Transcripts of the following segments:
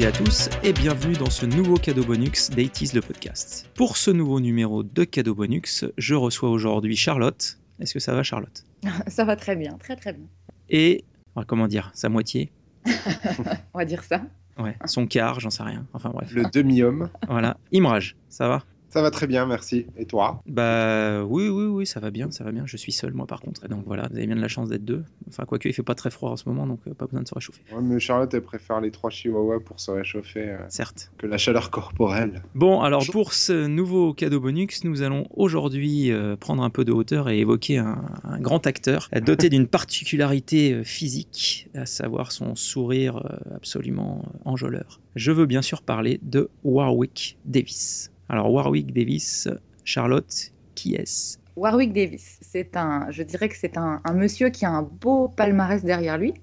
Toutes et à tous et bienvenue dans ce nouveau cadeau bonus d'Aitis le podcast. Pour ce nouveau numéro de cadeau bonus, je reçois aujourd'hui Charlotte. Est-ce que ça va Charlotte? Ça va très bien, très très bien. Et comment dire, sa moitié? On va dire ça. Ouais, son quart, j'en sais rien. Enfin bref. Le demi-homme. Voilà. Imrage, ça va? Ça va très bien, merci. Et toi? Bah oui, oui, oui, ça va bien, ça va bien. Je suis seul, moi, par contre. Donc voilà, vous avez bien de la chance d'être deux. Enfin, quoique, il fait pas très froid en ce moment, donc euh, pas besoin de se réchauffer. Ouais, mais Charlotte, elle préfère les trois chihuahuas pour se réchauffer. Euh, Certes. Que la chaleur corporelle. Bon, alors pour ce nouveau cadeau bonus, nous allons aujourd'hui euh, prendre un peu de hauteur et évoquer un, un grand acteur doté d'une particularité physique, à savoir son sourire absolument enjôleur. Je veux bien sûr parler de Warwick Davis. Alors Warwick Davis, Charlotte, qui est-ce? Warwick Davis, c'est un, je dirais que c'est un, monsieur qui a un beau palmarès derrière lui,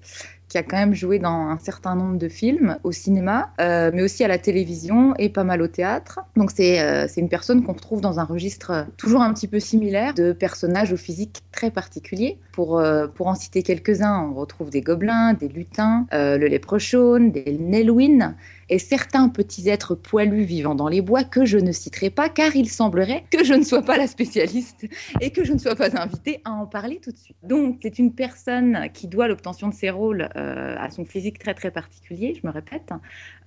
qui a quand même joué dans un certain nombre de films au cinéma, euh, mais aussi à la télévision et pas mal au théâtre. Donc c'est euh, une personne qu'on retrouve dans un registre toujours un petit peu similaire de personnages au physique très particulier. Pour, euh, pour en citer quelques-uns, on retrouve des gobelins, des lutins, le léprechaune, des Nelwyn et certains petits êtres poilus vivant dans les bois que je ne citerai pas car il semblerait que je ne sois pas la spécialiste et que je ne sois pas invitée à en parler tout de suite. Donc c'est une personne qui doit l'obtention de ses rôles euh, à son physique très très particulier, je me répète.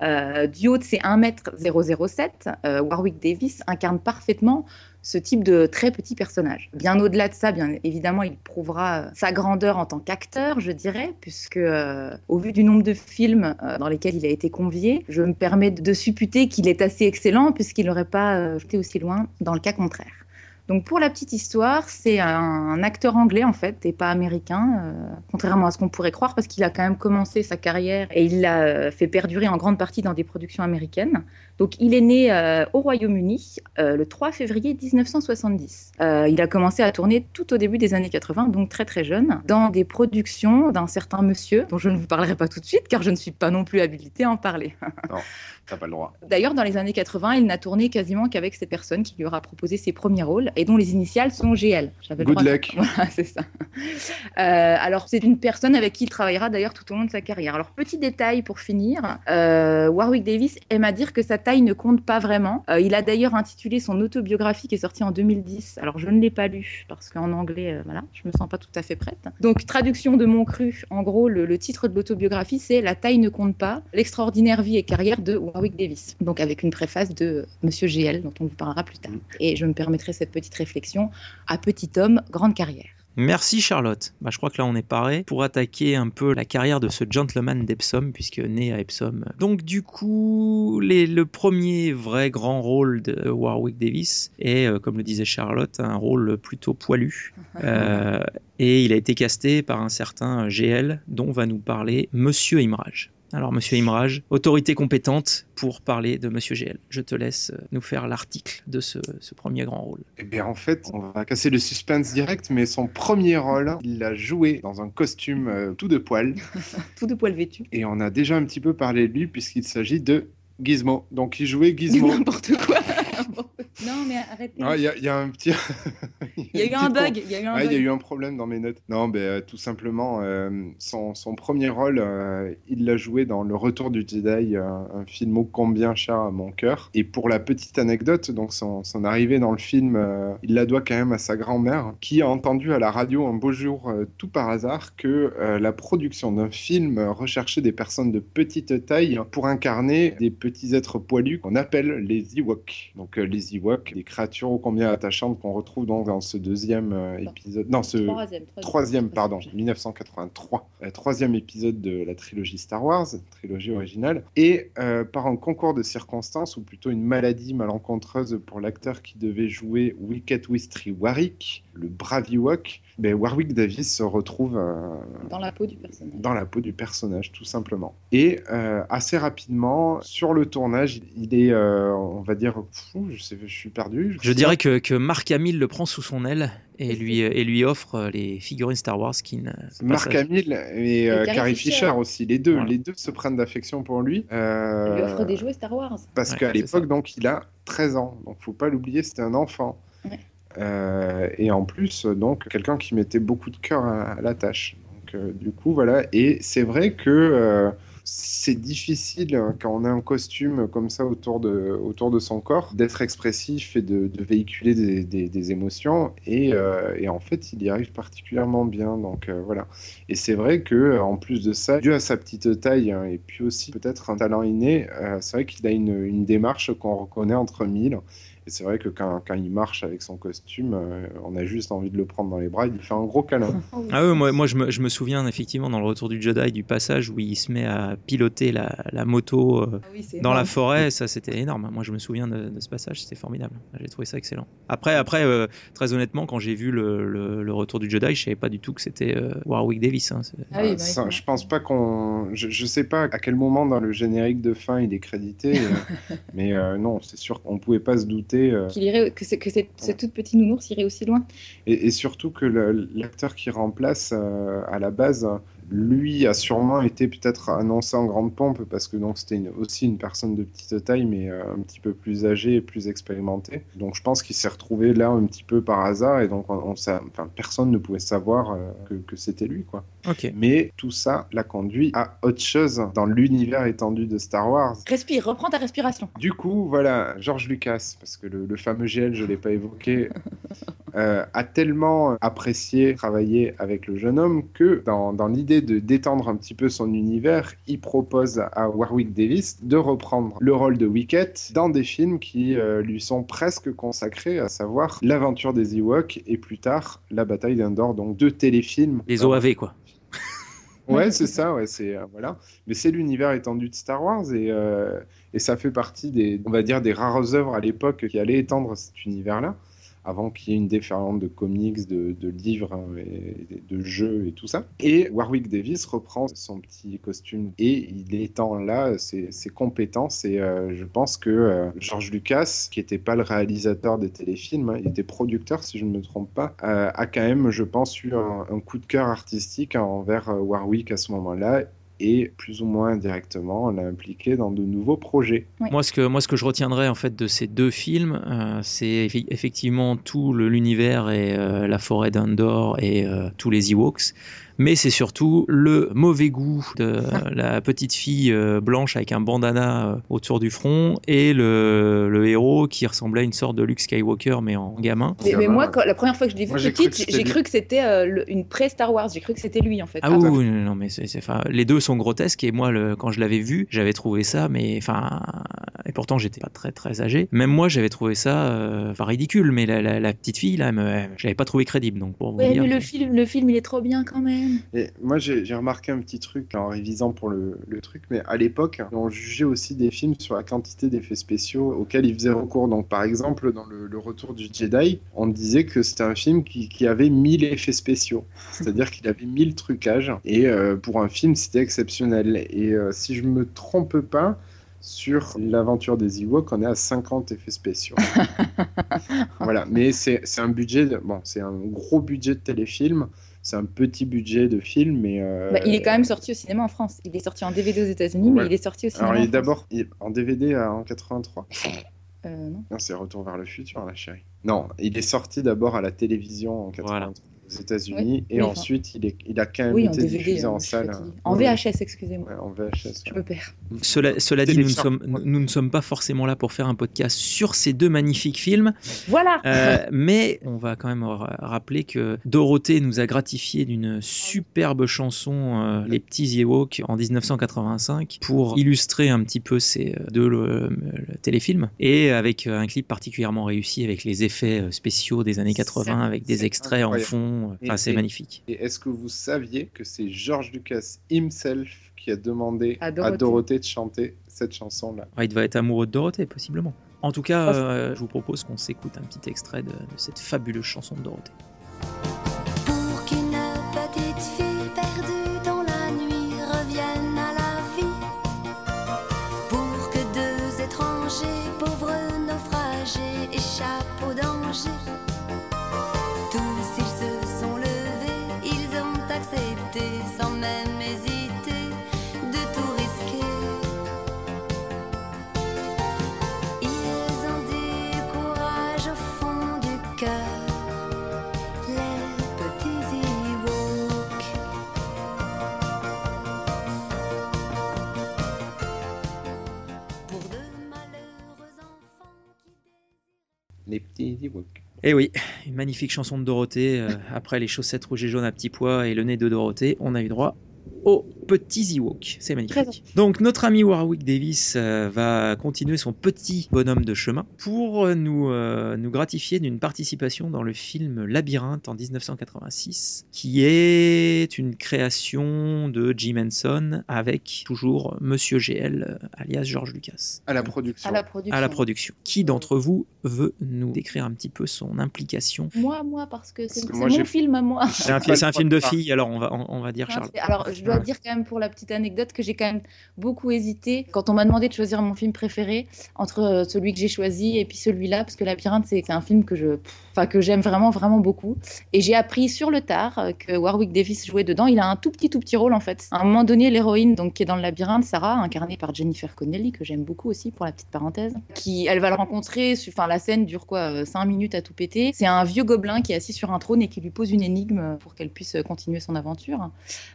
Euh, du haut de ses 1m007, euh, Warwick Davis incarne parfaitement ce type de très petit personnage. Bien au-delà de ça, bien évidemment, il prouvera sa grandeur en tant qu'acteur, je dirais, puisque euh, au vu du nombre de films euh, dans lesquels il a été convié, je me permets de supputer qu'il est assez excellent puisqu'il n'aurait pas euh, été aussi loin dans le cas contraire. Donc pour la petite histoire, c'est un, acteur anglais en fait et pas américain, euh, contrairement à ce qu'on pourrait croire parce qu'il a quand même commencé sa carrière et il l'a fait perdurer en grande partie dans des productions américaines. Donc il est né euh, au Royaume-Uni euh, le 3 février 1970. Euh, il a commencé à tourner tout au début des années 80, donc très très jeune, dans des productions d'un certain monsieur dont je ne vous parlerai pas tout de suite car je ne suis pas non plus habilitée à en parler. t'as pas le droit. D'ailleurs, dans les années 80, il n'a tourné quasiment qu'avec ces personnes qui lui aura proposé ses premiers rôles et dont les initiales sont GL. Good luck. Voilà, c'est ça. Euh, alors, c'est une personne avec qui il travaillera d'ailleurs tout au long de sa carrière. Alors, petit détail pour finir, euh, Warwick Davis aime à dire que sa taille ne compte pas vraiment. Euh, il a d'ailleurs intitulé son autobiographie qui est sortie en 2010. Alors, je ne l'ai pas lu parce qu'en anglais, voilà, je me sens pas tout à fait prête. Donc, traduction de mon cru, en gros, le, le titre de l'autobiographie, c'est La taille ne compte pas, l'extraordinaire vie et carrière de Warwick Davis. Donc, avec une préface de Monsieur GL, dont on vous parlera plus tard. Et je me permettrai cette petite réflexion à petit homme, grande carrière. Merci Charlotte. Bah, je crois que là on est paré pour attaquer un peu la carrière de ce gentleman d'Epsom, puisque né à Epsom. Donc du coup, les, le premier vrai grand rôle de Warwick Davis est, euh, comme le disait Charlotte, un rôle plutôt poilu. Euh, et il a été casté par un certain GL, dont va nous parler Monsieur Imrage. Alors, Monsieur Imrage, autorité compétente pour parler de Monsieur GL. Je te laisse nous faire l'article de ce, ce, premier grand rôle. Eh bien, en fait, on va casser le suspense direct, mais son premier rôle, il l'a joué dans un costume euh, tout de poil. tout de poil vêtu. Et on a déjà un petit peu parlé de lui, puisqu'il s'agit de Gizmo. Donc, il jouait Gizmo. N'importe quoi. Non, mais arrêtez. Il ah, y, y, a un petit. Il y a eu un bug. Il y a eu un, bug. Y a eu un problème dans mes notes. Non, mais euh, tout simplement, euh, son, son, premier rôle, euh, il l'a joué dans Le Retour du Jedi, un film ô combien cher à mon cœur. Et pour la petite anecdote, donc son, son arrivée dans le film, il la doit quand même à sa grand-mère, qui a entendu à la radio un beau jour, tout par hasard, que la production d'un film recherchait des personnes de petite taille pour incarner des petits êtres poilus qu'on appelle les Ewoks. Donc les Ewoks Ewoks, des créatures ô combien attachantes qu'on retrouve donc dans ce deuxième euh, épisode. Non, ce Troisième, troisième, pardon, troisième. 1983, euh, troisième épisode de la trilogie Star Wars, trilogie originale. Et euh, par un concours de circonstances, ou plutôt une maladie malencontreuse pour l'acteur qui devait jouer Wicket Wistry Warwick, le brave Ewok, ben, Warwick Davis se retrouve euh, Dans la peau du personnage. dans la peau du personnage, tout simplement. Et euh, assez rapidement, sur le tournage, il est, euh, on va dire, fou, je, sais, je suis perdu. Je dirais que, que Mark Hamill le prend sous son aile et lui, et lui offre les figurines Star Wars qui ne. Mark Hamill et, euh, Carrie Fisher. Fisher aussi, les deux, Voilà. les deux se prennent d'affection pour lui. Il lui offre des jouets Star Wars. Parce Ouais, qu'à l'époque, donc, il a 13 ans. Donc, faut pas l'oublier, c'était un enfant. Euh, et en plus, donc, quelqu'un qui mettait beaucoup de cœur à, la tâche. Donc, euh, du coup, voilà. Et c'est vrai que euh, c'est difficile hein, quand on a un costume comme ça autour de, autour de son corps d'être expressif et de, véhiculer des, émotions. Et, en fait, il y arrive particulièrement bien. Donc, voilà. Et c'est vrai que en plus de ça, dû à sa petite taille hein, et puis aussi peut-être un talent inné, c'est vrai qu'il a une démarche qu'on reconnaît entre mille. Et c'est vrai que quand, quand il marche avec son costume, euh, on a juste envie de le prendre dans les bras et de lui faire un gros câlin. Ah ouais, moi, moi je, me, je me souviens effectivement dans le retour du Jedi du passage où il se met à piloter la, la moto euh, Ah oui, dans la forêt, ça c'était énorme. Moi je me souviens de, de ce passage, c'était formidable. J'ai trouvé ça excellent. Après, après euh, très honnêtement, quand j'ai vu le, le- le retour du Jedi, je savais pas du tout que c'était euh, Warwick Davis. hein. Ah oui, bah oui, Ça, je pense pas qu'on. Je, je sais pas à quel moment dans le générique de fin il est crédité, euh, mais euh, non, c'est sûr qu'on pouvait pas se douter. Euh, Qu'il irait, que, que c'est- ce tout petit nounours irait aussi loin. Et, et surtout que l'acteur qui remplace euh, à la base, lui a sûrement été peut-être annoncé en grande pompe parce que donc c'était aussi une personne de petite taille mais euh, un petit peu plus âgée et plus expérimentée. Donc je pense qu'il s'est retrouvé là un petit peu par hasard et donc on, on enfin, personne ne pouvait savoir euh, que, que c'était lui quoi. Ok. Mais tout ça l'a conduit à autre chose dans l'univers étendu de Star Wars. Respire, reprends ta respiration. Du coup, voilà, George Lucas, parce que le, le fameux GL, je ne l'ai pas évoqué, euh, a tellement apprécié travailler avec le jeune homme que dans, dans l'idée de d'étendre un petit peu son univers, il propose à Warwick Davis de reprendre le rôle de Wicket dans des films qui euh, lui sont presque consacrés, à savoir l'aventure des Ewoks et plus tard la bataille d'Endor, donc deux téléfilms. Les OAV quoi. Ouais, c'est ça, ouais, c'est euh, voilà. Mais c'est l'univers étendu de Star Wars et, euh, et ça fait partie des, on va dire, des rares œuvres à l'époque qui allaient étendre cet univers-là, avant qu'il y ait une déferlante de comics, de, livres hein, de jeux et tout ça. Et Warwick Davis reprend son petit costume et il étend là ses, compétences et euh, je pense que euh, George Lucas, qui n'était pas le réalisateur des téléfilms, hein, il était producteur si je ne me trompe pas, euh, a quand même, je pense, eu un, coup de cœur artistique envers Warwick à ce moment-là et plus ou moins indirectement l'a impliqué dans de nouveaux projets. Moi, ce que, moi, ce que je retiendrai en fait de ces deux films, euh, c'est effectivement tout l'univers et euh, la forêt d'Andor et euh, tous les Ewoks. Mais c'est surtout le mauvais goût de la petite fille euh, blanche avec un bandana euh, autour du front et le, le héros qui ressemblait à une sorte de Luke Skywalker mais en gamin. Mais, moi, quand- la première fois que je l'ai vu Moi, j'ai cru petite, que c'était j'ai cru que c'était euh, une pré-Star Wars. J'ai cru que c'était lui en fait. Ah oui, oui, non, mais c'est, c'est- enfin, les deux sont grotesques et moi, le, quand je l'avais vu, j'avais trouvé ça, mais enfin, et pourtant j'étais pas très très âgé. Même moi, j'avais trouvé ça, euh, enfin ridicule, mais la, la- la petite fille là, elle me- je l'avais pas trouvé crédible, donc pour vous Ouais, dire. mais le film, le film, il est trop bien quand même. Et moi, j'ai remarqué un petit truc en révisant pour le, le truc, mais à l'époque, on jugeait aussi des films sur la quantité d'effets spéciaux auxquels ils faisaient recours. Donc, par exemple, dans le, le Retour du Jedi, on disait que c'était un film qui, qui avait 1000 effets spéciaux, c'est-à-dire qu'il avait 1000 trucages, et euh, pour un film, c'était exceptionnel. Et euh, si je me trompe pas, sur l'aventure des Ewoks, on est à 50 effets spéciaux. voilà, mais c'est c'est un budget, de- bon, c'est un gros budget de téléfilm, c'est un petit budget de film, mais. euh, Bah, il est quand même sorti au cinéma en France. Il est sorti en DVD aux États-unis, mais il est sorti au cinéma. Alors, il est en France. d'abord il- en DVD à- en 83. Euh, non. Non, c'est Retour vers le futur, la chérie. Non, il est sorti d'abord à la télévision en 83. aux États-Unis et Oui, ensuite il, est, il a quand même Oui, en été DVD. diffusé en salle. suis hein. En Ouais, VHS, excusez-moi. ouais, en VHS. Je me perds. Cela, cela dit, nous ne, sommes, nous ne sommes pas forcément là pour faire un podcast sur ces deux magnifiques films, Voilà euh, mais on va quand même ra- rappeler que Dorothée nous a gratifié d'une superbe chanson, euh, Les Petits Ewoks, en 1985, pour illustrer un petit peu ces euh, deux le- le téléfilms, et avec un clip particulièrement réussi avec les effets spéciaux des années 80, avec des extraits en incroyable. Enfin c'est magnifique. Et est-ce que vous saviez que c'est George Lucas himself qui a demandé À à Dorothée. De chanter cette chanson-là? Ah, il va être amoureux de Dorothée, possiblement. En tout cas, Oh. euh, je vous propose qu'on s'écoute un petit extrait de, de cette fabuleuse chanson de Dorothée. Pour qu'une petite Et oui, une magnifique chanson de Dorothée. euh, après les chaussettes rouges et jaunes à petits pois et le nez de Dorothée, on a eu droit aux petits Ewoks. C'est magnifique. Donc notre ami Warwick Davis euh, va continuer son petit bonhomme de chemin pour euh, nous, euh, nous gratifier d'une participation dans le film Labyrinthe en 1986, qui est une création de Jim Henson avec toujours Monsieur GL, alias George Lucas. À la production. À la production. À la production. Qui d'entre vous veut nous décrire un petit peu son implication? Moi, moi, parce que c'est mon film à moi. C'est un, film de filles, alors on va, on, on va dire Charles. Alors, je dois Dire quand même pour la petite anecdote que j'ai quand même beaucoup hésité quand on m'a demandé de choisir mon film préféré entre euh, celui que j'ai choisi et puis celui-là, parce que Labyrinthe, c'est c'est un film que je, enfin que j'aime vraiment, vraiment beaucoup. Et j'ai appris sur le tard euh, que Warwick Davis jouait dedans. Il a un tout petit, tout petit rôle en fait. À un moment donné, l'héroïne, donc qui est dans le Labyrinthe, Sarah, incarnée par Jennifer Connelly, que j'aime beaucoup aussi pour la petite parenthèse, qui, elle va le rencontrer. Enfin, la scène dure quoi, 5 minutes à tout péter. C'est un vieux gobelin qui est assis sur un trône et qui lui pose une énigme pour qu'elle puisse euh, continuer son aventure.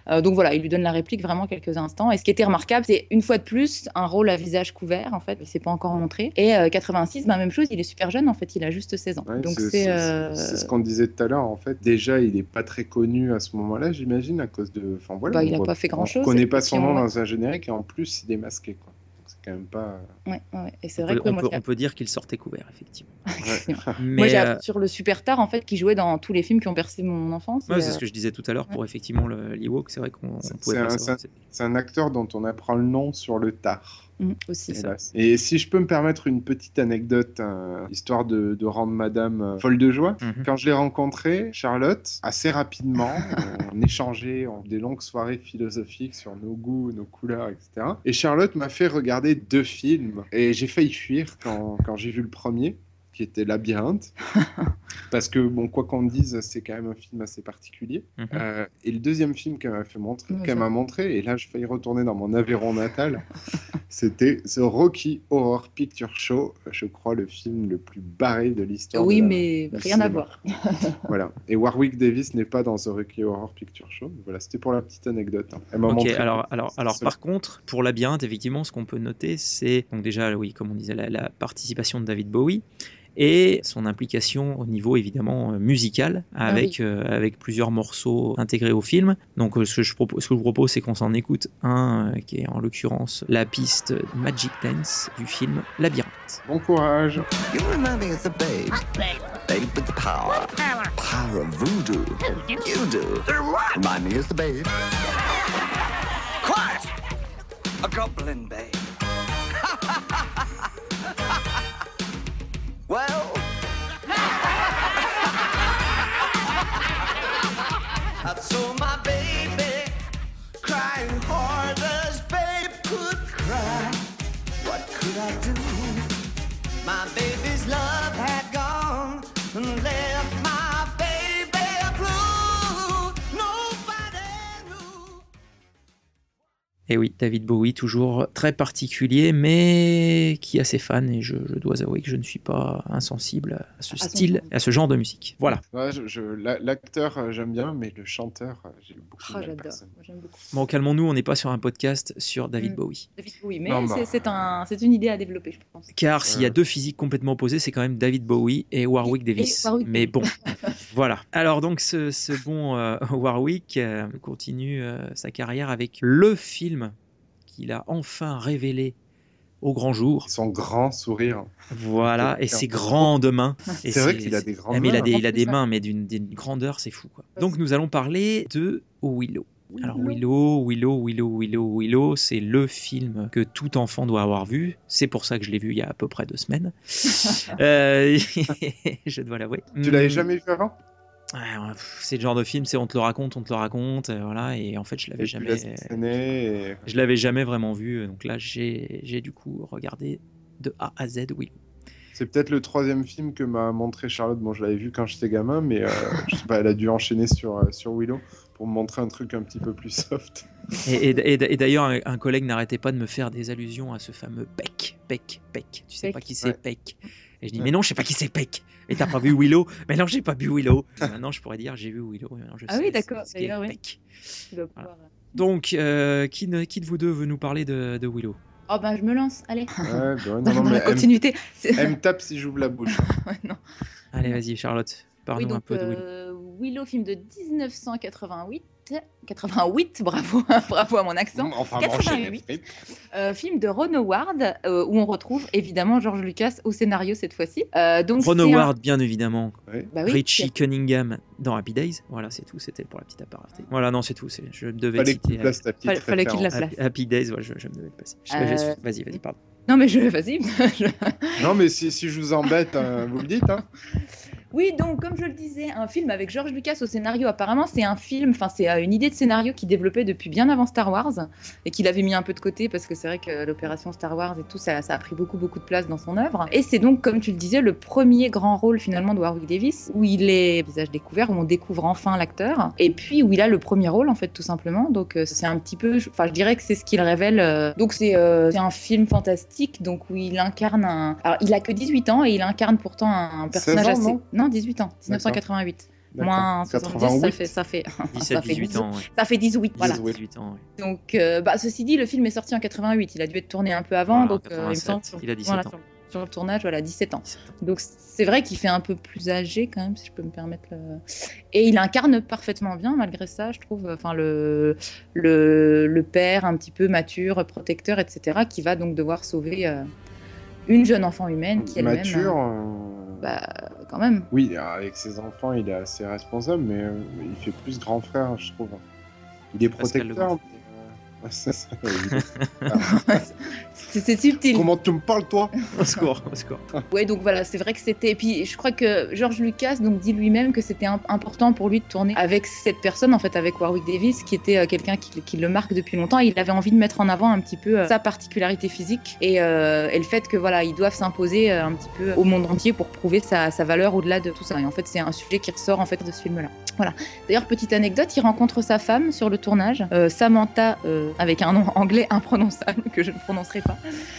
Euh, donc voilà, il lui donne la réplique vraiment quelques instants. Et ce qui était remarquable, c'est une fois de plus un rôle à visage couvert en fait, c'est pas encore montré. Et euh, 86, bah, même chose, il est super jeune en fait, il a juste 16 ans. Ouais, donc c'est euh, c'est ce qu'on disait tout à l'heure en fait. Déjà, il est pas très connu à ce moment-là, j'imagine, à cause de. Enfin voilà. Bah, il a voit- pas fait grand-chose, On connaît et pas son on nom dans un générique et en plus, il est masqué quoi. Donc, C'est quand même pas. ouais, ouais. Et c'est On vrai peut, que on moi, peut- c'est- on peut dire qu'il sortait couvert, effectivement. Mais, moi, j'ai euh, appris sur le Superstar en fait qui jouait dans tous les films qui ont bercé mon enfance. ouais, Et, c'est euh, ce que je disais tout à l'heure pour effectivement le- l'Ewok. C'est vrai qu'on pouvait c'est un- savoir. c'est C'est un acteur dont on apprend le nom sur le tard. Mm, aussi. ça. hélas. Et si je peux me permettre une petite anecdote, euh, histoire de, de rendre Madame euh, folle de joie. Mhm. Quand je l'ai rencontrée, Charlotte, assez rapidement, on échangeait en des longues soirées philosophiques sur nos goûts, nos couleurs, etc. Et Charlotte m'a fait regarder deux films. Et j'ai failli fuir quand, quand j'ai vu le premier qui était Labyrinthe, parce que bon quoi qu'on dise, c'est quand même un film assez particulier. Mhm. Euh, et le deuxième film qu'elle m'a fait montrer, qu'elle m'a montré, et là je failli retourner dans mon Aveyron natal, c'était The Rocky Horror Picture Show, je crois le film le plus barré de l'histoire. Oui, de la- mais rien à voir. Voilà. Et Warwick Davis n'est pas dans The Rocky Horror Picture Show. Voilà, c'était pour la petite anecdote. hein. Elle m'a Ok, montré- alors, alors, alors par contre, pour Labyrinthe, effectivement, ce qu'on peut noter, c'est donc déjà, oui, comme on disait, la, la participation de David Bowie et son implication au niveau évidemment euh, musical avec, euh, avec plusieurs morceaux intégrés au film. Donc euh, ce que je, propose, ce que je vous propose, c'est qu'on s'en écoute un euh, qui est en l'occurrence la piste Magic Dance du film Labyrinthe. Bon courage. You remind me of the babe. Babe with the power. Power of voodoo. You do. Remind me of the babe. Quiet! A goblin babe. so my baby Et oui, David Bowie, toujours très particulier, mais qui a ses fans, et je, je dois avouer que je ne suis pas insensible à ce son style, à ce genre de musique. Voilà. Ouais, je- je- la- L'acteur, euh, j'aime bien, mais le chanteur, euh, j'ai beaucoup Oh, j'adore. Moi, j'aime beaucoup. Bon, calmons-nous, on n'est pas sur un podcast sur David Mm. Bowie. David Bowie, mais Non, bah. c'est- c'est un, c'est une idée à développer, je pense. Car s'il y a Ouais. deux physiques complètement opposées, c'est quand même David Bowie et Warwick Et- et Davis. Warwick Mais bon, voilà. Alors donc ce, ce bon euh, Warwick euh, continue euh, sa carrière avec le film qu'il a enfin révélé au grand jour. Son grand sourire. Voilà, et ses grandes mains. Et C'est vrai qu'il a des grandes mais il a mains. des, il a des mains, mais d'une grandeur, c'est fou. Quoi. Donc nous allons parler de Willow. Alors Willow. Willow, Willow, Willow, Willow, Willow, c'est le film que tout enfant doit avoir vu. C'est pour ça que je l'ai vu il y a à peu près deux semaines. Euh, je dois l'avouer. Tu l'avais Hmm. jamais vu avant? C'est le genre de film, c'est on te le raconte, on te le raconte, euh, voilà. Et en fait, je l'avais Et jamais, et- je l'avais jamais vraiment vu. Donc là, j'ai j'ai du coup regardé de A à Z Willow. C'est peut-être le troisième film que m'a montré Charlotte. Bon, je l'avais vu quand j'étais gamin, mais euh, je sais pas, elle a dû enchaîner sur, euh, sur Willow pour me montrer un truc un petit peu plus soft. Et, et- et- et d'ailleurs, un, un collègue n'arrêtait pas de me faire des allusions à ce fameux Peck, Peck, Peck. Tu sais Peck. pas qui c'est Ouais. Peck Et je dis, mais non, je sais pas qui c'est Peck. Et t'as pas vu Willow Mais non, j'ai pas vu Willow. Et maintenant, je pourrais dire, j'ai vu Willow. et maintenant, je Ah sais oui, d'accord, d'ailleurs, oui. Peck. Voilà. pouvoir- Donc, euh, qui, ne- qui de vous deux veut nous parler de, de Willow? Oh ben je me lance, allez. Ouais, bah non, non, mais la continuité. Elle me tape si j'ouvre la bouche. Ouais, non. Allez, vas-y, Charlotte. Parle-nous Oui, un peu de Willow. euh, Willow, film de 1988. 88, bravo, bravo à mon accent. Enfin, 88. manger les frites. Euh, film de Ron Howard, euh, où on retrouve évidemment George Lucas au scénario cette fois-ci. Euh, donc Ron un- Howard, bien évidemment. Ouais. Bah oui, Richie Cunningham dans Happy Days. Voilà, c'est tout. C'était pour la petite aparté. Voilà, non, c'est tout. Je devais Fallait citer places ta petite Fallait- fallait qu'il la place. Happy, Days. Ouais, je, je me devais le passer. Euh, Vas-y, vas-y, pardon. Non mais je vas-y. je- Non, mais si, si je vous embête, hein, vous le dites. Hein. Oui, donc comme je le disais, un film avec George Lucas au scénario. Apparemment, c'est un film, enfin c'est euh, une idée de scénario qu'il développait depuis bien avant Star Wars et qu'il avait mis un peu de côté parce que c'est vrai que l'opération Star Wars et tout ça, ça a pris beaucoup beaucoup de place dans son œuvre. Et c'est donc, comme tu le disais, le premier grand rôle finalement de Warwick Davis où il est visage découvert, où on découvre enfin l'acteur et puis où il a le premier rôle en fait tout simplement. Donc euh, c'est un petit peu, enfin je dirais que c'est ce qu'il révèle. euh, Donc c'est euh, un film fantastique, donc où il incarne un. Alors il a que 18 ans et il incarne pourtant un 16 personnage ans, assez. Non non, 18 ans, 1988. D'accord. Moins 70, ça 88. fait, ça fait, 17, ça fait 18 ans. ouais. Ça fait 18, voilà. 18. 18 ans, ouais. Donc, euh, bah, ceci dit, le film est sorti en 88. Il a dû être tourné un peu avant. Voilà, donc, euh, il me 87, semble, sur- il a 17 voilà, ans. Sur, sur le tournage, voilà, 17 ans. 17 ans. Donc, c'est vrai qu'il fait un peu plus âgé quand même, si je peux me permettre. le- Et il incarne parfaitement bien, malgré ça, je trouve. Enfin, le, le, le père un petit peu mature, protecteur, etc., qui va donc devoir sauver euh, une jeune enfant humaine qui elle-même. Mature. Bah, quand même. Oui, avec ses enfants, il est assez responsable, mais euh, il fait plus grand frère, je trouve. Il est Pascal protecteur. C'est subtil. Comment tu me parles, toi Au score, au score. Ouais, donc voilà, c'est vrai que c'était. Et puis je crois que George Lucas donc dit lui-même que c'était im- important pour lui de tourner avec cette personne, en fait, avec Warwick Davis, qui était euh, quelqu'un qui, qui le marque depuis longtemps. Et il avait envie de mettre en avant un petit peu euh, sa particularité physique et, euh, et le fait que voilà, ils doivent s'imposer euh, un petit peu au monde entier pour prouver sa, sa valeur au-delà de tout ça. Et en fait, c'est un sujet qui ressort en fait de ce film-là. Voilà. D'ailleurs, petite anecdote, il rencontre sa femme sur le tournage, euh, Samantha, euh, avec un nom anglais imprononçable que je ne prononcerai pas.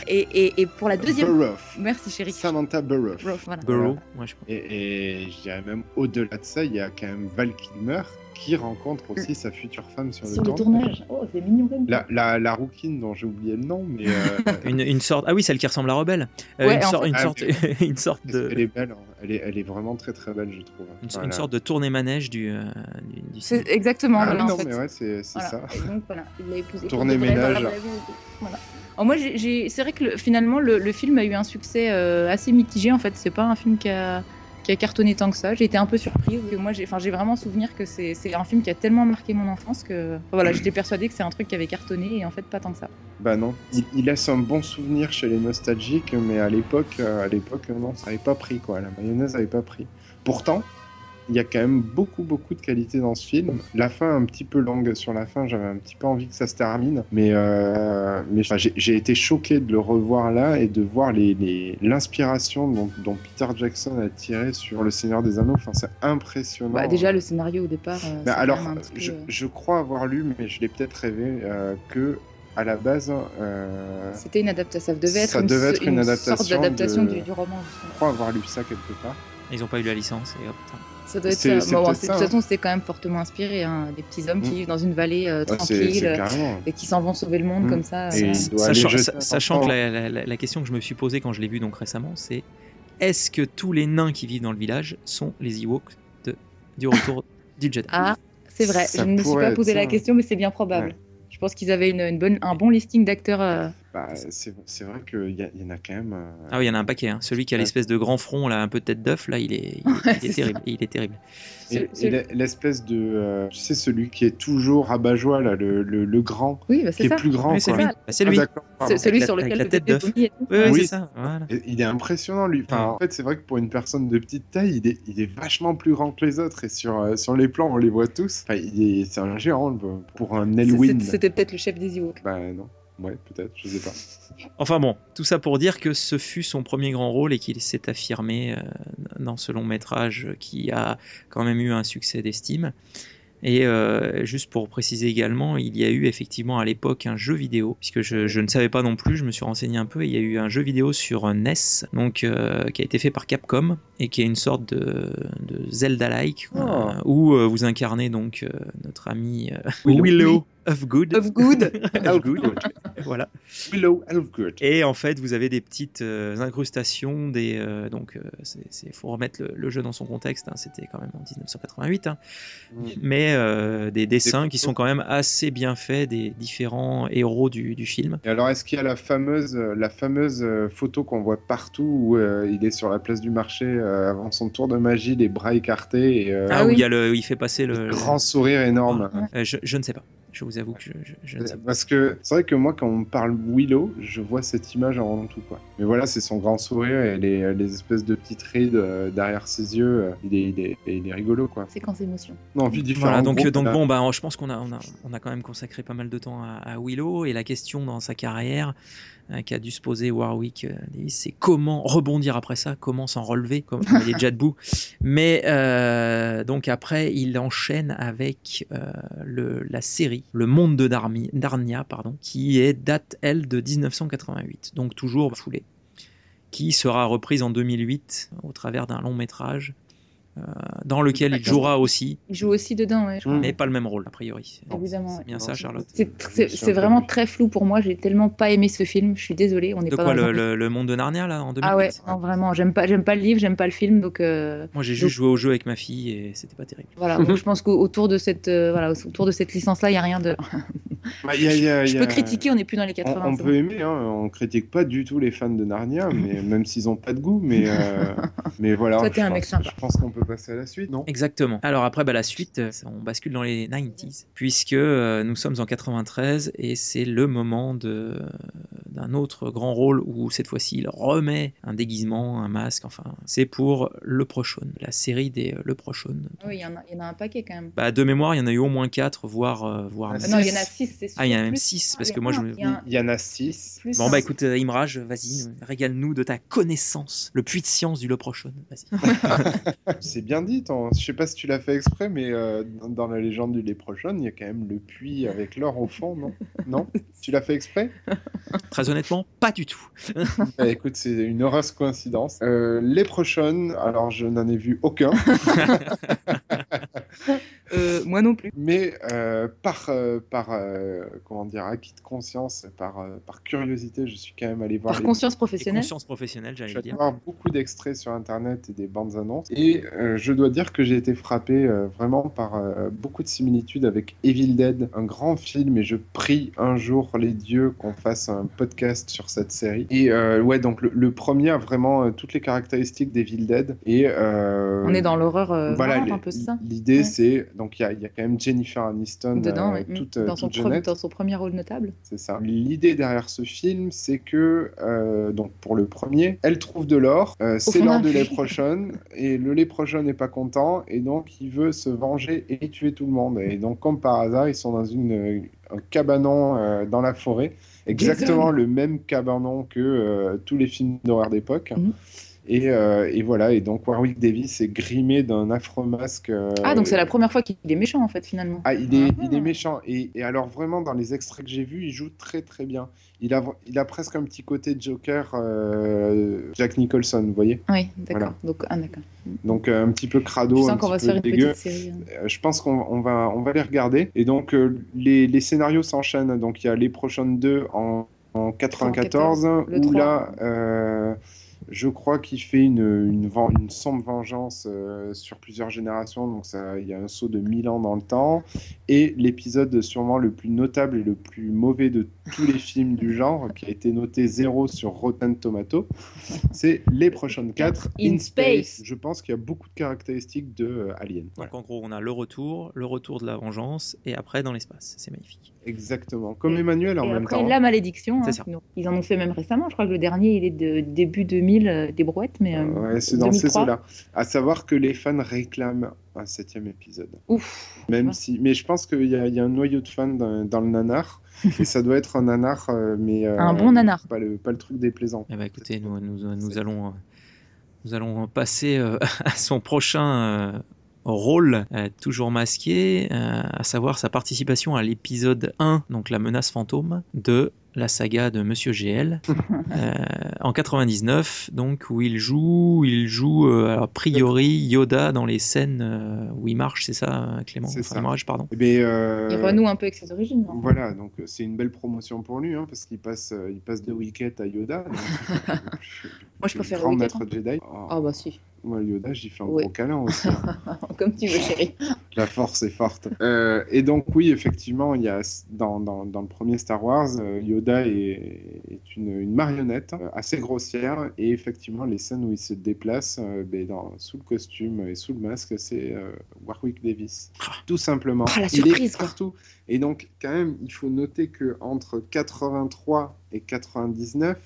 Et, et, et pour la deuxième. Burroughs. Merci chérie. Samantha Burroughs. Burroughs, voilà. Burrow, moi je pense. Et, et je dirais même au-delà de ça, il y a quand même Val Kilmer qui rencontre aussi sa future femme sur, Sur le tournage. Oh, c'est mignon. La, la, la rouquine dont j'ai oublié le nom, mais euh, Une, une sorte. Ah oui, celle qui ressemble à Rebelle. Euh, Ouais, une, sorte- fait- une Ah, sorte, une sorte de. elle est belle. hein. Elle est, elle est vraiment très très belle, je trouve. Une, Voilà. une sorte de tournée manège du, euh, du, du C'est exactement. Ah voilà, oui, en non, fait. mais ouais, c'est c'est Voilà. ça. Et donc voilà, il. Tournée ménage. Voilà. Alors, moi, c'est vrai que le- finalement, le, le film a eu un succès euh, assez mitigé. En fait, c'est pas un film qui a, qui a cartonné tant que ça. J'ai été un peu surprise. Que moi, j'ai, enfin, vraiment souvenir que c'est, un film qui a tellement marqué mon enfance que voilà, j'étais persuadée que c'est un truc qui avait cartonné et en fait, pas tant que ça. Bah non, il, laisse un bon souvenir chez les nostalgiques, mais à l'époque, euh, à l'époque, non, ça avait pas pris quoi. La mayonnaise avait pas pris. Pourtant, il y a quand même beaucoup beaucoup de qualité dans ce film. La fin un petit peu longue sur la fin, j'avais un petit peu envie que ça se termine, mais euh, mais j'ai été choqué de le revoir là et de voir les les- l'inspiration dont, dont Peter Jackson a tiré sur Le Seigneur des Anneaux. Enfin, c'est impressionnant. Bah, déjà, le scénario au départ. euh, Bah, alors, peu, je, euh, je crois avoir lu, mais je l'ai peut-être rêvé, euh, que à la base, euh, C'était une adaptation, ça devait être Ça une, devait être une sorte adaptation d'adaptation de- du, du roman. je crois avoir lu ça quelque part. Ils ont pas eu la licence et hop. Ça doit être C'est- ça. c'est Bon, c'est- ça, de toute hein. façon, c'était quand même fortement inspiré. Hein, des petits hommes qui Mm. vivent dans une vallée euh, Ouais, c'est tranquille c'est euh, et qui s'en vont sauver le monde Mm. comme ça. Et euh, Sachant, que la, la- la- la question que je me suis posée quand je l'ai vu donc récemment, c'est est-ce que tous les nains qui vivent dans le village sont les Ewoks de, du retour du Jedi Ah, c'est vrai. Ça je ne me suis pas posé ça. la question, mais c'est bien probable. Ouais. Je pense qu'ils avaient une, une bonne, un bon listing d'acteurs. euh, Bah, c'est vrai qu'il y, en a quand même. euh, Ah oui, il y en a un paquet. hein. Celui qui a l'espèce de grand front, là, un peu de tête d'œuf, là, il est, il est- il est c'est terrible. Il est terrible. Et, et l'espèce de. euh, tu sais, celui qui est toujours rabat-joie, là, le, le, le grand, Oui, bah, qui c'est est ça. plus grand. Oui, c'est lui. ça. Bah, c'est Ah, lui. celui la- sur lequel la tête d'œuf. ouais, Oui. c'est ça. Voilà. Et Il est impressionnant, lui. Enfin, Ouais. En fait, c'est vrai que pour une personne de petite taille, il est, il est vachement plus grand que les autres. Et sur, euh, sur les plans, on les voit tous. Enfin, il est- c'est un géant pour un c'est- C'était peut-être le chef des Ewoks. Bah non. Ouais, peut-être, je sais pas. Enfin bon, tout ça pour dire que ce fut son premier grand rôle et qu'il s'est affirmé euh, dans ce long métrage qui a quand même eu un succès d'estime. Et euh, juste pour préciser également, il y a eu effectivement à l'époque un jeu vidéo, puisque je, je ne savais pas non plus, je me suis renseigné un peu, il y a eu un jeu vidéo sur NES, donc, euh, qui a été fait par Capcom, et qui est une sorte de, de Zelda-like, Oh. euh, où vous incarnez donc notre ami Willow. Of Good. Of good. Of Good. voilà. Willow Elfgood. Et en fait, vous avez des petites euh, incrustations, des euh, donc euh, c'est c'est- faut remettre le, le jeu dans son contexte. hein, C'était quand même en 1988, hein, Mm. mais euh, des dessins qui sont quand même assez bien faits des différents héros du, du film. Et alors, est-ce qu'il y a la fameuse, euh, la fameuse euh, photo qu'on voit partout où euh, il est sur la place du marché euh, avant son tour de magie, les bras écartés et euh, Ah où oui. il y a le, où il fait passer le. grand sourire énorme Euh, je, je ne sais pas. Je vous avoue que je, je- je ne sais pas. Parce que c'est vrai que moi, quand on me parle Willow, je vois cette image avant tout. Quoi. Mais voilà, c'est son grand sourire et les, les espèces de petites rides euh, derrière ses yeux. euh, il, est, il, est, il est rigolo, quoi. Séquence émotion. Non, Voilà, un donc, donc là. bon, bah, je pense qu'on a, on a, on a quand même consacré pas mal de temps à, à Willow et la question dans sa carrière euh, qu'a dû se poser Warwick euh, c'est comment rebondir après ça, comment s'en relever, comme il est déjà debout. Mais euh, donc après, il enchaîne avec euh, le, la série Le Monde de Darmi- Darnia, pardon, qui est date elle de 1988, donc toujours foulée, qui sera reprise en 2008 au travers d'un long métrage. Euh, dans lequel il jouera aussi, Il joue aussi dedans, ouais, je crois. Mm. mais pas le même rôle, a priori. Évidemment. C'est bien ça, Charlotte C'est vraiment très flou pour moi. J'ai tellement pas aimé ce film. Je suis désolée. On n'est De pas quoi, dans le, le monde de Narnia, là, en 2008 Ah ouais, non, vraiment. J'aime pas, j'aime pas le livre, j'aime pas le film, donc euh, Moi, j'ai Donc- juste joué au jeu avec ma fille et c'était pas terrible. voilà. Donc, je pense qu'autour de cette, euh, voilà, autour de cette licence-là, il y a rien de. Bah, y a- il y a- il Je y peux a- critiquer. On n'est plus dans les On, 80. on c'est peut aimer, hein, on critique pas du tout les fans de Narnia, mais même s'ils ont pas de goût, mais, euh, mais voilà. Toi, t'es un mec sympa. Je pense qu'on peut passer à la suite, non? Exactement. Alors après, bah, la suite, euh, on bascule dans les 90s, puisque euh, nous sommes en 93 et c'est le moment de d'un autre grand rôle où cette fois-ci il remet un déguisement, un masque, enfin, c'est pour Le Prochaine, la série des euh, Le Prochaine. Ah Oui, il y, en a- il y en a un paquet quand même. Bah, de mémoire, il y en a eu au moins 4, voire, euh, voire Ah, même- non, il y en a 6, c'est sûr. Ah, il y en a même Plus- 6, Ah, parce que moi je il y en a six. plus Bon un- bah écoute, Imraj, vas-y, régale-nous de ta connaissance, le puits de science du Le Prochaine. Vas-y. C'est bien dit, ton- je sais pas si tu l'as fait exprès, mais euh, dans- la légende du Léprechaune, il y a quand même le puits avec l'or au fond, non? Non? Tu l'as fait exprès? Très honnêtement, pas du tout. Bah, Écoute, c'est une heureuse coïncidence. Euh, Léprechaune, alors je n'en ai vu aucun, Euh, moi non plus. mais euh, par, euh, par euh, comment dire, acquis de conscience, par, euh, par curiosité, je suis quand même allé voir Par les conscience Et professionnelle. conscience professionnelle, Je j'allais suis allé dire. voir beaucoup d'extraits sur internet et des bandes annonces. Et euh, je dois dire que j'ai été frappé euh, vraiment par euh, beaucoup de similitudes avec Evil Dead, un grand film. Et je prie un jour les dieux qu'on fasse un podcast sur cette série. Et euh, ouais, donc le, le premier a vraiment euh, toutes les caractéristiques d'Evil Dead. Et euh, On est dans l'horreur euh, voilà, un peu ça? l'idée Ouais. c'est donc il y, a- il y a quand même Jennifer Aniston Dedans, euh, toute, dans, son dans son premier rôle notable. C'est ça. L'idée derrière ce film, c'est que, euh, donc pour le premier, elle trouve de l'or, euh, c'est l'or de puits. Léprechaune, et le Léprechaune n'est pas content, et donc il veut se venger et tuer tout le monde. Et donc, comme par hasard, ils sont dans une, un cabanon dans la forêt, exactement le même cabanon que tous les films d'horreur d'époque. Mhm. Et, euh, et voilà, et donc Warwick Davis est grimé d'un affreux masque. euh, Ah, donc c'est la première fois qu'il est méchant en fait finalement. Ah, il est, Ah. il est méchant. Et, et alors, vraiment, dans les extraits que j'ai vus, il joue très très bien. Il a, il a presque un petit côté Joker, euh, Jack Nicholson, vous voyez? Oui, d'accord. Voilà. Donc, ah, d'accord. Donc, euh, un petit peu crado, Je un sens qu'on va petit se faire une dégueu. petite série. hein. Euh, Je pense qu'on on va, on va les regarder. Et donc, euh, les, les scénarios s'enchaînent. Donc, il y a Les Prochaines 2 en, en 94, 94, le où 3. là, euh, je crois qu'il fait une, une, ven- une sombre vengeance euh, sur plusieurs générations. Donc, ça, il y a un saut de 1000 ans dans le temps. Et l'épisode sûrement le plus notable et le plus mauvais de tous les films du genre, qui a été noté 0 sur Rotten Tomato, c'est Les Prochaines 4 In In Space. Space. Je pense qu'il y a beaucoup de caractéristiques de euh, Alien. Voilà. Donc en gros, on a le retour, le retour de la vengeance, et après dans l'espace. C'est magnifique. Exactement. Comme Et- Emmanuel en Et même après, temps. La Malédiction. Hein. Ils en ont fait même récemment. Je crois que le dernier, il est de début 2000, euh, des brouettes, mais. euh, Ouais, c'est dans ces 2003. eaux-là. À savoir que les fans réclament un septième épisode. Ouf. Même Ouais. si, mais je pense qu'il y, a- il y a un noyau de fans dans, dans le nanar, et ça doit être un nanar, euh, mais euh, Un bon nanar. Pas le, pas le truc déplaisant. Eh ben, écoutez, nous, nous, nous allons, nous allons passer euh, à son prochain euh, rôle, euh, toujours masqué, euh, à savoir sa participation à l'épisode 1, donc la menace fantôme, de la saga de Monsieur GL, euh, en 99, donc où il joue, il joue euh, a priori Yoda dans les scènes euh, où il marche, c'est ça, Clément? C'est Enfin, ça. pardon. Eh Il renoue un peu avec ses origines. Voilà, donc c'est une belle promotion pour lui, hein, parce qu'il passe, euh, il passe de Wicket à Yoda. donc, Moi, je préfère grand Wicket, maître Jedi. Oh, Ah, bah si. Moi, Yoda, j'y fais un gros câlin aussi. Comme tu veux, chérie. La force est forte. Euh, et donc oui, effectivement, il y a dans, dans, dans le premier Star Wars, euh, Yoda est, est une, une marionnette assez grossière et effectivement les scènes où il se déplace euh, ben, dans, sous le costume et sous le masque, c'est euh, Warwick Davis. Tout simplement. Ah, la Il est surprise, quoi. partout. Et donc quand même, il faut noter que entre 83 et 99,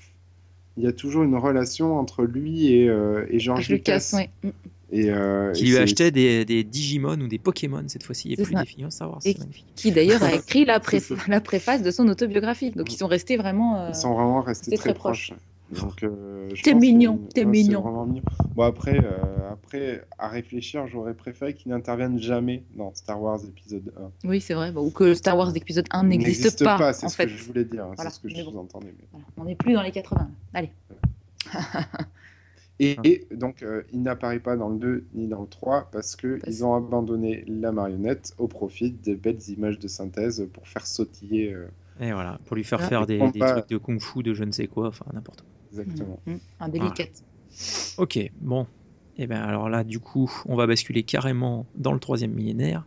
il y a toujours une relation entre lui et, euh, et George Lucas, Lucas. ouais. Et, euh, Qui et lui achetait des, des Digimon ou des Pokémon cette fois-ci, et plus ça. des figures Star Wars. Et- C'est magnifique. Qui d'ailleurs a écrit la, pré- la préface de son autobiographie. Donc ils sont restés vraiment. euh, Ils sont vraiment restés c'est très, très proche. proches. Donc, euh, T'es mignon, t'es c'est mignon. vraiment mignon. Bon, après, euh, après, à réfléchir, j'aurais préféré qu'il n'intervienne jamais dans Star Wars épisode 1. Oui, c'est vrai. bah, ou que Star Wars épisode 1 n'existe pas, c'est en ce fait. que je voulais dire, Voilà, c'est ce que je bon. mais- Voilà, On n'est plus dans les 80. Allez. Et, et donc, euh, il n'apparaît pas dans le 2 ni dans le 3 parce qu'ils Parce- ont abandonné la marionnette au profit des belles images de synthèse pour faire sautiller euh, Et voilà, pour lui faire Ah. faire des trucs de kung-fu, de je ne sais quoi, enfin n'importe quoi. Exactement. Mm, mm, Un délicate. Ok, bon. Et bien alors là, du coup, on va basculer carrément dans le troisième millénaire,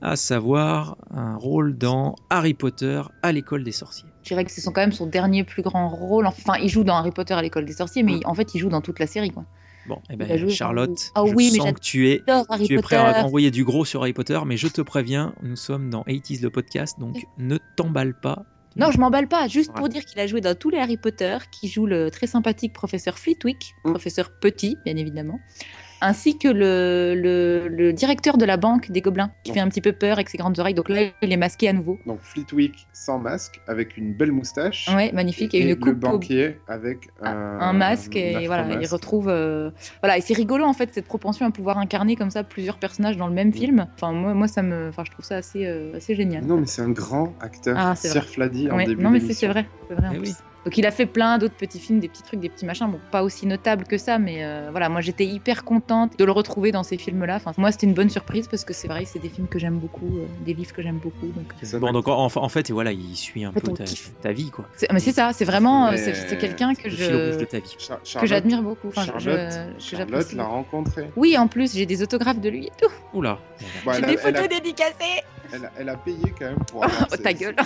à savoir un rôle dans Harry Potter à l'école des sorciers. Je dirais que c'est son- quand même son dernier plus grand rôle. Enfin, il joue dans Harry Potter à l'école des sorciers, mais il- en fait, il joue dans toute la série. Quoi. Bon, a ben Charlotte, Ah je oui, mais sens j'ad- que tu es, Harry tu es Potter. prêt à envoyer du gros sur Harry Potter, mais je te préviens, nous sommes dans 80s le podcast, donc ne t'emballe pas. Non, je m'emballe pas. Juste pour dire qu'il a joué dans tous les Harry Potter, qui joue le très sympathique professeur Flitwick, Mm. professeur petit, bien évidemment, ainsi que le, le, le directeur de la banque des Gobelins, qui fait un petit peu peur avec ses grandes oreilles. Donc là, il est masqué à nouveau. Donc, Fleetwick sans masque, avec une belle moustache. Ouais, magnifique. Et, et une le coupe au banquier avec un, un masque et voilà, il retrouve. euh, Voilà, et c'est rigolo en fait cette propension à pouvoir incarner comme ça plusieurs personnages dans le même film. Enfin, moi, moi ça me, enfin, je trouve ça assez, euh, assez génial. Non, mais c'est un grand acteur. Ah, c'est Sir Flady en Ouais, début non, mais c'est vrai, c'est vrai. en Eh plus. oui. Donc il a fait plein d'autres petits films, des petits trucs, des petits machins, bon pas aussi notables que ça, mais euh, voilà, moi j'étais hyper contente de le retrouver dans ces films-là. Enfin, moi c'était une bonne surprise parce que c'est vrai, c'est des films que j'aime beaucoup, euh, des livres que j'aime beaucoup. Donc euh, Ça Bon, donc en, en fait, et voilà, il suit un En fait, peu ta, vie, quoi. mais c'est ça, c'est vraiment, c'est quelqu'un que de je ta vie. Char- que Charlotte- j'admire beaucoup. Enfin, je- Charlotte, que Charlotte l'a rencontré. Oui, en plus j'ai des autographes de lui et tout. Oula. Bon, J'ai des elle, a, photos dédicacées. elle a- elle a payé quand même pour avoir Oh, ta gueule.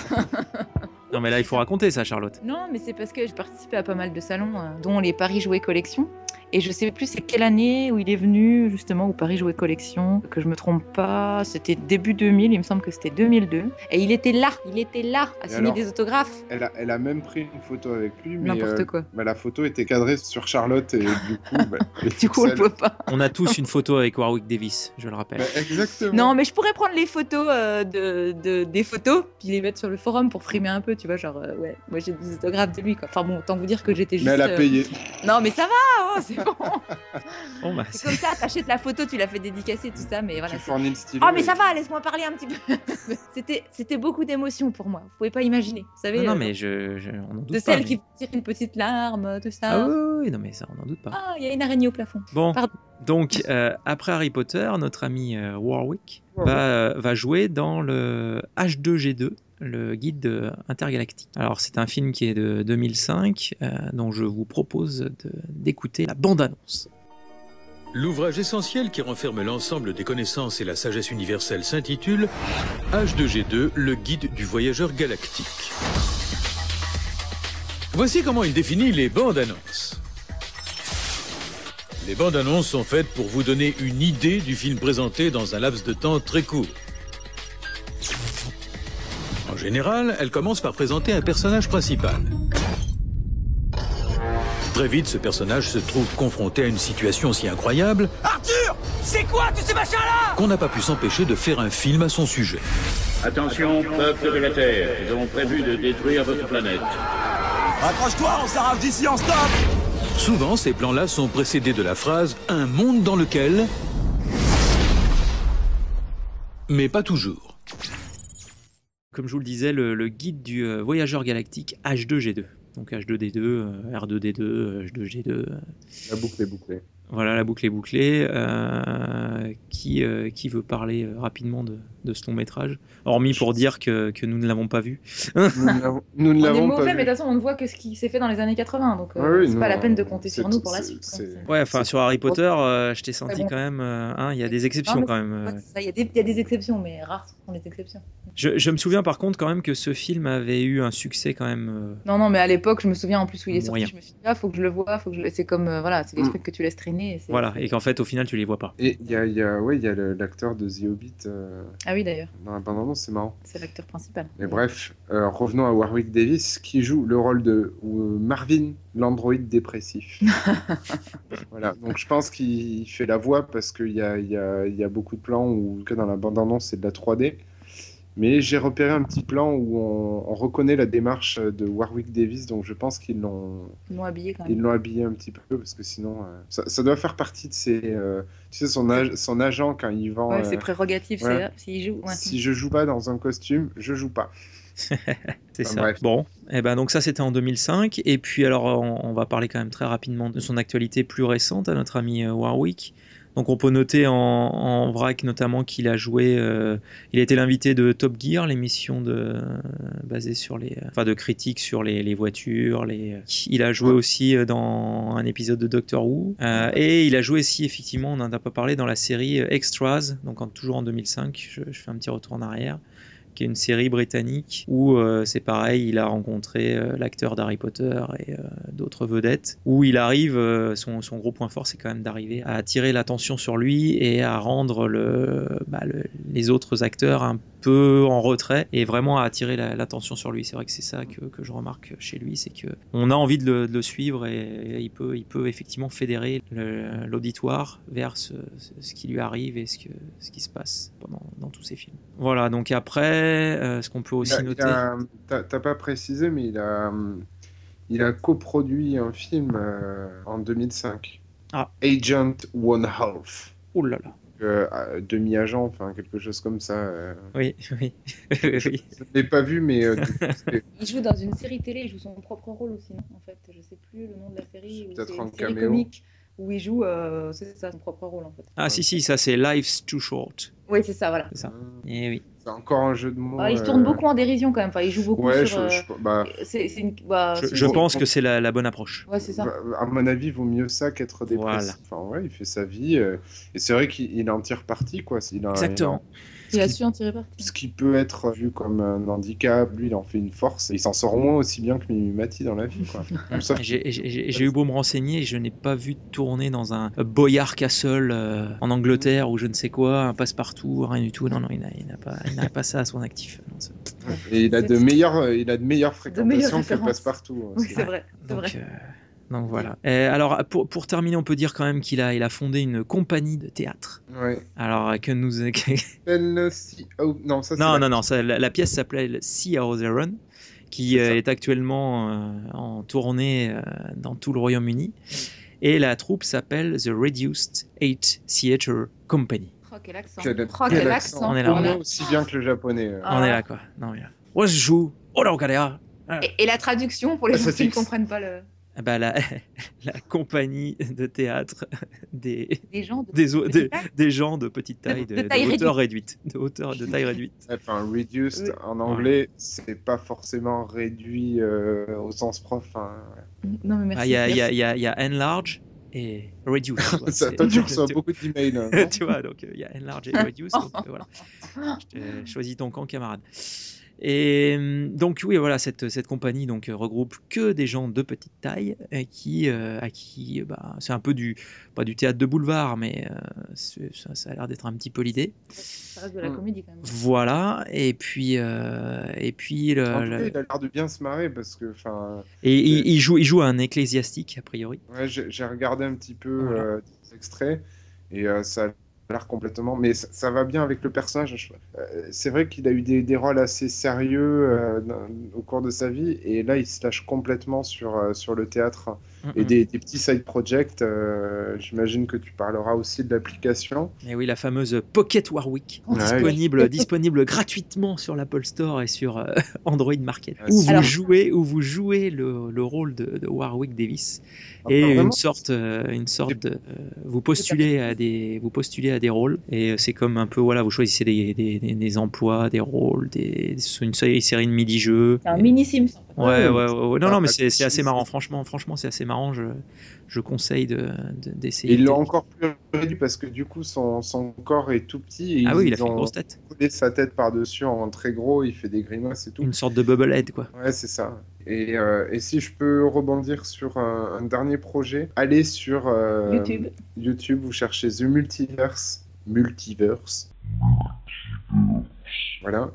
Non, mais là, il faut raconter ça, Charlotte. Non, mais c'est parce que j'ai participé à pas mal de salons, euh, dont les Paris Jouets Collection. Et je sais plus c'est quelle année où il est venu justement au Paris Jouets Collection, que je me trompe pas, c'était début 2000, il me semble que c'était 2002. Et il était là, il était là à signer alors des autographes. Elle a, elle a même pris une photo avec lui, mais N'importe euh, quoi. bah, la photo était cadrée sur Charlotte et du coup, bah, Du coup, on pixels- peut pas. On a tous une photo avec Warwick Davis, je le rappelle. Bah, exactement. Non, mais je pourrais prendre les photos euh, de, de- des photos, puis les mettre sur le forum pour frimer un peu, tu vois, genre, euh, ouais, moi j'ai des autographes de lui, quoi. Enfin bon, autant vous dire que j'étais juste... Mais elle a euh, payé. Non, mais ça va, oh, Bon, bah, C'est comme ça, t'achètes la photo, tu l'as fait dédicacer, tout ça, mais voilà. tu c'est- fournis le stylo. Oh mais et- ça va, laisse-moi parler un petit peu. c'était, c'était beaucoup d'émotions pour moi. Vous pouvez pas imaginer. Vous savez, non, non, euh, mais je, je- on en doute de pas. celle mais- qui tire une petite larme, tout ça. Ah oui, oui, oui, non, mais ça, on n'en doute pas. Ah, il y a une araignée au plafond. Bon, Pardon. donc euh, après Harry Potter, notre ami euh, Warwick va, euh, va jouer dans le H2G2, le guide de- intergalactique. Alors c'est un film qui est de 2005, euh, dont je vous propose d'écouter la bande-annonce. L'ouvrage essentiel qui renferme l'ensemble des connaissances et la sagesse universelle s'intitule H2G2, le guide du voyageur galactique. Voici comment il définit les bandes annonces. Les bandes annonces sont faites pour vous donner une idée du film présenté dans un laps de temps très court. En général, elles commencent par présenter un personnage principal. Très vite, ce personnage se trouve confronté à une situation si incroyable Arthur C'est quoi tous ces machins-là? qu'on n'a pas pu s'empêcher de faire un film à son sujet. Attention, peuple de la Terre, nous avons prévu de détruire votre planète. Accroche-toi, on s'arrache d'ici en stop Souvent, ces plans-là sont précédés de la phrase Un monde dans lequel. Mais pas toujours. Comme je vous le disais, le, le guide du euh, voyageur galactique H2G2. Donc H2D2, euh, R2D2, euh, H2G2. euh, La boucle est bouclée. Voilà, la boucle est bouclée. Euh, qui, euh, qui veut parler rapidement de, de ce long métrage Hormis pour dire que, que nous ne l'avons pas vu. Nous ne l'avons- l'avons mauvais, pas mais vu. de toute façon, on ne voit que ce qui s'est fait dans les années 80, donc euh, Ouais, oui, c'est pas la peine de euh, compter sur nous pour la suite. hein. Ouais, enfin sur Harry Potter, euh, je t'ai senti bon. quand même. euh, hein, Il y a des exceptions Non, quand même. Euh. Il y, a des- il y a des exceptions, mais rares sont les exceptions. Je, je me souviens par contre quand même que ce film avait eu un succès quand même. euh, Non, non, mais à l'époque, je me souviens en plus où il est sorti, je me suis dit, ah, faut que je le vois, faut que je le... c'est comme, euh, voilà, c'est des Mm. trucs que tu laisses traîner. et Voilà, et qu'en fait au final tu les vois pas. Et il y a, il y a, ouais, il y a l'acteur de The Hobbit euh, Ah oui, d'ailleurs, dans la bande-annonce, c'est marrant. c'est l'acteur principal. Mais bref, euh, revenons à Warwick Davis qui joue le rôle de euh, Marvin, l'androïde dépressif. voilà, donc je pense qu'il fait la voix parce qu'il y a, il y, a, il y a beaucoup de plans où, en tout cas dans la bande-annonce, c'est de la 3D. Mais j'ai repéré un petit plan où on, on reconnaît la démarche de Warwick Davis, donc je pense qu'ils l'ont habillé quand ils même. l'ont habillé un petit peu parce que sinon euh, ça, ça doit faire partie de ses, euh, tu sais, son, ag- son agent quand il vend. Ouais, euh, c'est prérogatif, ouais. s'il joue. ouais. Si je joue pas dans un costume, je joue pas. C'est Enfin, ça. bref. Bon, et ben donc ça c'était en 2005 et puis alors on, on va parler quand même très rapidement de son actualité plus récente à notre ami Warwick. Donc on peut noter en, en vrac notamment qu'il a joué, euh, il a été l'invité de Top Gear, l'émission de basée sur les, enfin de critiques sur les, les voitures. Les, il a joué aussi euh, dans un épisode de Doctor Who Euh, et il a joué aussi effectivement, on en a pas parlé dans la série euh, Extras, donc en- toujours en 2005. Je, je fais un petit retour en arrière qui est une série britannique où euh, c'est pareil, il a rencontré euh, l'acteur d'Harry Potter et euh, d'autres vedettes, où il arrive, son, son gros point fort c'est quand même d'arriver à attirer l'attention sur lui et à rendre le, bah, le- les autres acteurs un peu en retrait et vraiment à attirer la- l'attention sur lui. C'est vrai que c'est ça que, que je remarque chez lui, c'est que on a envie de le, de le suivre et, et il, peut, il peut effectivement fédérer l'auditoire vers ce, qui lui arrive et ce, que, ce qui se passe pendant, dans tous ses films. Voilà, donc après, euh, ce qu'on peut aussi il noter. a- T'as t'as pas précisé, mais il a, il a coproduit un film euh, en 2005. Ah. Agent One Half. Oh là là. Euh, euh, demi-agent, enfin quelque chose comme ça. euh. Oui, oui. Je ne l'ai pas vu, mais euh, coup, Il joue dans une série télé, il joue son propre rôle aussi, non en fait. Je sais plus le nom de la série. peut-être un série caméo. comique où il joue, euh, c'est ça, son propre rôle en fait. Ah si, si, ça c'est Life's Too Short. Oui, c'est ça, voilà. C'est ça. Hum, Et oui. C'est encore un jeu de mots. Ah, il se tourne euh, beaucoup en dérision quand même, enfin, il joue beaucoup Ouais, sur. je, je- bah, c'est- c'est une- bah, Je, si, je si. pense que c'est la, la bonne approche. Ouais, c'est ça. bah, à mon avis, vaut mieux ça qu'être dépressif. Enfin, ouais, il fait sa vie. euh, et c'est vrai qu'il il en tire parti, quoi. Il a- Exactement. Il a su en tirer parti. ce qui peut être vu comme un handicap, lui, il en fait une force. Et il s'en sort moins aussi bien que Mimimati dans la vie, quoi. J'ai j'ai- j'ai eu beau me renseigner, je n'ai pas vu tourner dans un Boyard Castle euh, en Angleterre ou je ne sais quoi, un passe-partout, rien du tout. Non, non, il n'a il n'a pas, il n'a pas ça à son actif. Non, Et il a de meilleures, il a de meilleures meilleures fréquentations que références. passe-partout. hein, Oui, c'est- vrai, c'est donc, vrai. euh, donc voilà. Et alors pour, pour terminer, on peut dire quand même qu'il a, il a fondé une compagnie de théâtre. Ouais. Alors que nous... Oh, non, ça, non, la- non, non, ça, la, la pièce s'appelait Sea of the Run, qui euh, est actuellement euh, en tournée euh, dans tout le Royaume-Uni. Et la troupe s'appelle The Reduced Eight Theatre Company. Oh, quel accent. Quel, Oh, quel quel accent. accent. On est là. Au moins aussi bien que le japonais. euh. Ah. On est là quoi. Non, mais là. Ouais, je joue. Oh là, ah. Et, et la traduction pour les Ah, gens qui ne comprennent pas le... Ah Bah, la, la compagnie de théâtre des, des gens de des, petite des, taille. des gens de petite taille, de, de de taille hauteur réduite. De hauteur de taille réduite. Enfin, reduced Oui. en anglais, c'est pas forcément réduit euh, au sens prof. hein. Non, mais merci. Ah, Il y, y, y, y a enlarge et reduce. Ça, toi, tu reçois beaucoup d'emails. hein, tu vois, donc euh, il y a enlarge et reduce. donc, euh, voilà. Je t'ai choisi ton camp, camarade. Et hum, donc oui, voilà, cette, cette compagnie donc euh, regroupe que des gens de petite taille euh, qui, euh, à qui, euh, bah, c'est un peu du, pas du théâtre de boulevard, mais euh, ça, ça a l'air d'être un petit peu l'idée. Ça reste de la Hmm. comédie quand même. Voilà, et puis, euh, et puis le, En tout le- cas, il a l'air de bien se marrer parce que, enfin, et il, il joue, il joue un ecclésiastique a priori. ouais, j'ai regardé un petit peu Voilà. euh, des extraits et euh, ça a complètement. Mais ça, va bien avec le personnage. euh, c'est vrai qu'il a eu des, des rôles assez sérieux euh, au cours de sa vie et là, il se lâche complètement sur, euh, sur le théâtre et des, des petits side projects. euh, J'imagine que tu parleras aussi de l'application. Et oui, la fameuse Pocket Warwick, Ouais. disponible, disponible gratuitement sur l'Apple Store et sur euh, Android Market, Ah, où vous Alors- jouez, où vous jouez le, le rôle de, de Warwick Davis Ah, et une sorte, euh, une sorte de, euh, vous postulez à des, vous postulez à des rôles et c'est comme un peu voilà, vous choisissez des, des, des- des emplois, des rôles, des, une série, série de midi-jeux. C'est un mini Sims. Ouais, ouais, ouais, ouais. Non, non, mais c'est de c'est assez marrant. Franchement, franchement, c'est assez marrant. Je, je conseille de de- Et d'essayer. ils l'ont encore plus réduit parce que du coup, son, son corps est tout petit. Et Ah oui, il a fait une grosse tête. collé sa tête par-dessus en très gros. Il fait des grimaces et tout. Une sorte de bubblehead, quoi. Ouais, c'est ça. Et, euh, et si je peux rebondir sur un, un dernier projet, allez sur euh, YouTube. YouTube, vous cherchez The Multiverse, Multiverse.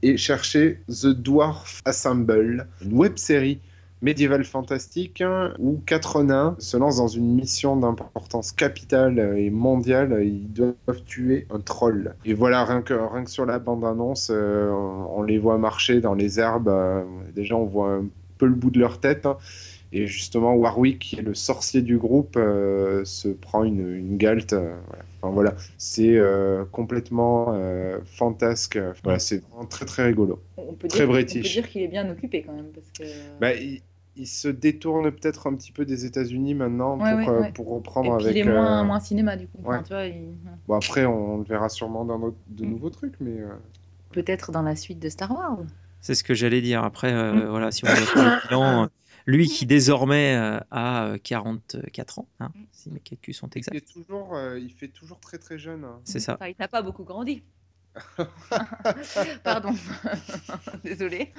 Et cherchez The Dwarf Assemble, une web série médiévale fantastique hein, où quatre nains se lancent dans une mission d'importance capitale et mondiale. Ils doivent tuer un troll. Et voilà, rien que, rien que sur la bande-annonce, euh, on, on les voit marcher dans les herbes. euh, déjà, on voit un peu le bout de leur tête. hein. Et justement, Warwick, qui est le sorcier du groupe, euh, se prend une, une galte. euh, voilà. Enfin, voilà. C'est euh, complètement euh, fantasque. Voilà, c'est vraiment très très rigolo. On peut Très dire, on peut british. dire qu'il est bien occupé quand même. Parce que... Bah, il, il se détourne peut-être un petit peu des États-Unis maintenant Ouais, pour, ouais, ouais. pour Et reprendre puis avec. il est moins, euh, moins cinéma du coup. Enfin, ouais. tu vois, il- Bon, après, on le verra sûrement dans notre- de Mm. nouveaux trucs, mais. Peut-être dans la suite de Star Wars. C'est ce que j'allais dire. Après, euh, Mm. voilà, si on veut faire le bilan, lui qui désormais euh, a euh, 44 ans, hein, si mes calculs sont il, exacts. est toujours, euh, il fait toujours très très jeune. hein. C'est ça. Enfin, il n'a pas beaucoup grandi. Pardon, désolé.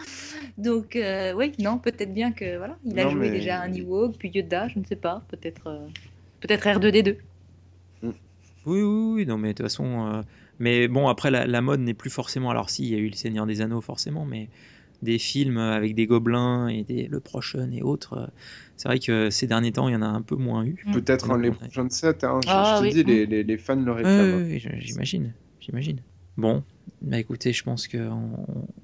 Donc euh, oui, non, peut-être bien que voilà, il a Non, joué mais- déjà un Ewok, puis Yoda, je ne sais pas, peut-être, euh, peut-être R2D2. Oui, oui, oui, non, mais de toute façon. euh, mais bon, après, la, la mode n'est plus forcément. Alors, si, il y a eu Le Seigneur des Anneaux, forcément, mais des films avec des gobelins et des, le Prochain et autres. euh, C'est vrai que ces derniers temps, il y en a un peu moins eu. Mm. Peut-être un les prochains sets. Hein. Je, Ah, je te oui. dis, les, les, les fans le réclament. je- j'imagine, j'imagine. Bon, bah écoutez, je pense qu'on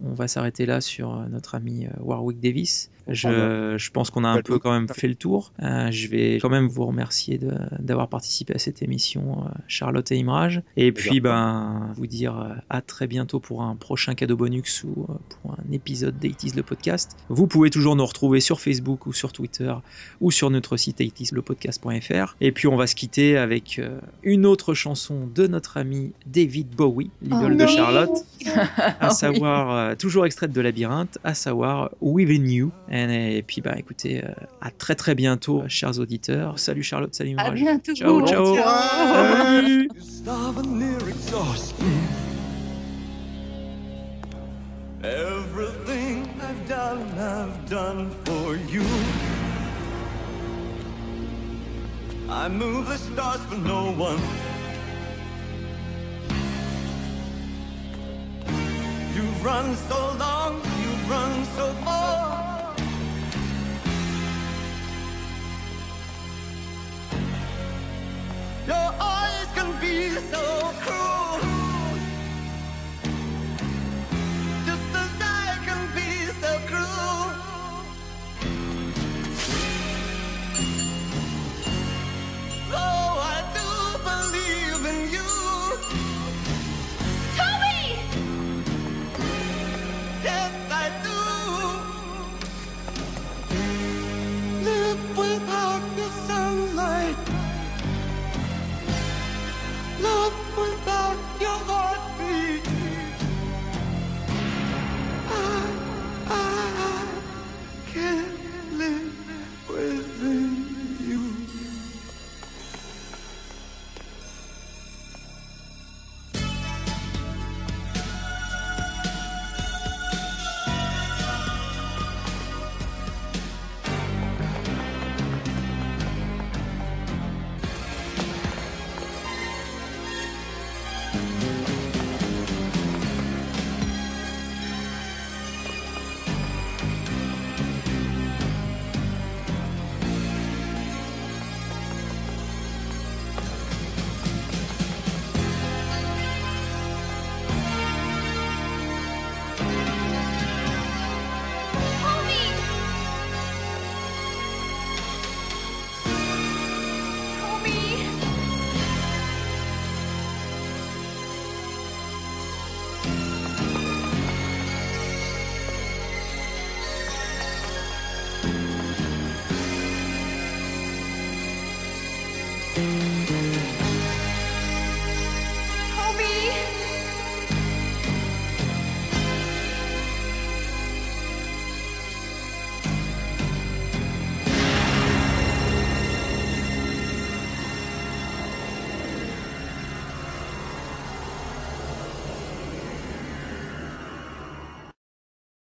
on va s'arrêter là sur euh, notre ami euh, Warwick Davis. Je, je pense qu'on a un Belle peu quand même fait le tour. Euh, je vais quand même vous remercier de- d'avoir participé à cette émission, euh, Charlotte et Imrage. Et puis, ben, vous dire euh, à très bientôt pour un prochain cadeau bonus ou pour un épisode d'Aitis le podcast. Vous pouvez toujours nous retrouver sur Facebook ou sur Twitter ou sur notre site aitislepodcast.fr. Et puis, on va se quitter avec une autre chanson de notre ami David Bowie, l'idole Oh de non. Charlotte à Oui. savoir, toujours extraite de Labyrinthe, à savoir Within You. Et, et puis, bah écoutez, euh, à très très bientôt, chers auditeurs. Salut Charlotte, salut À Mirage. bientôt. Ciao, ciao. Near exhaustion. Everything I've done, I've done for you. I move the stars for no one. You've run so long, you've run so far. Be so cruel.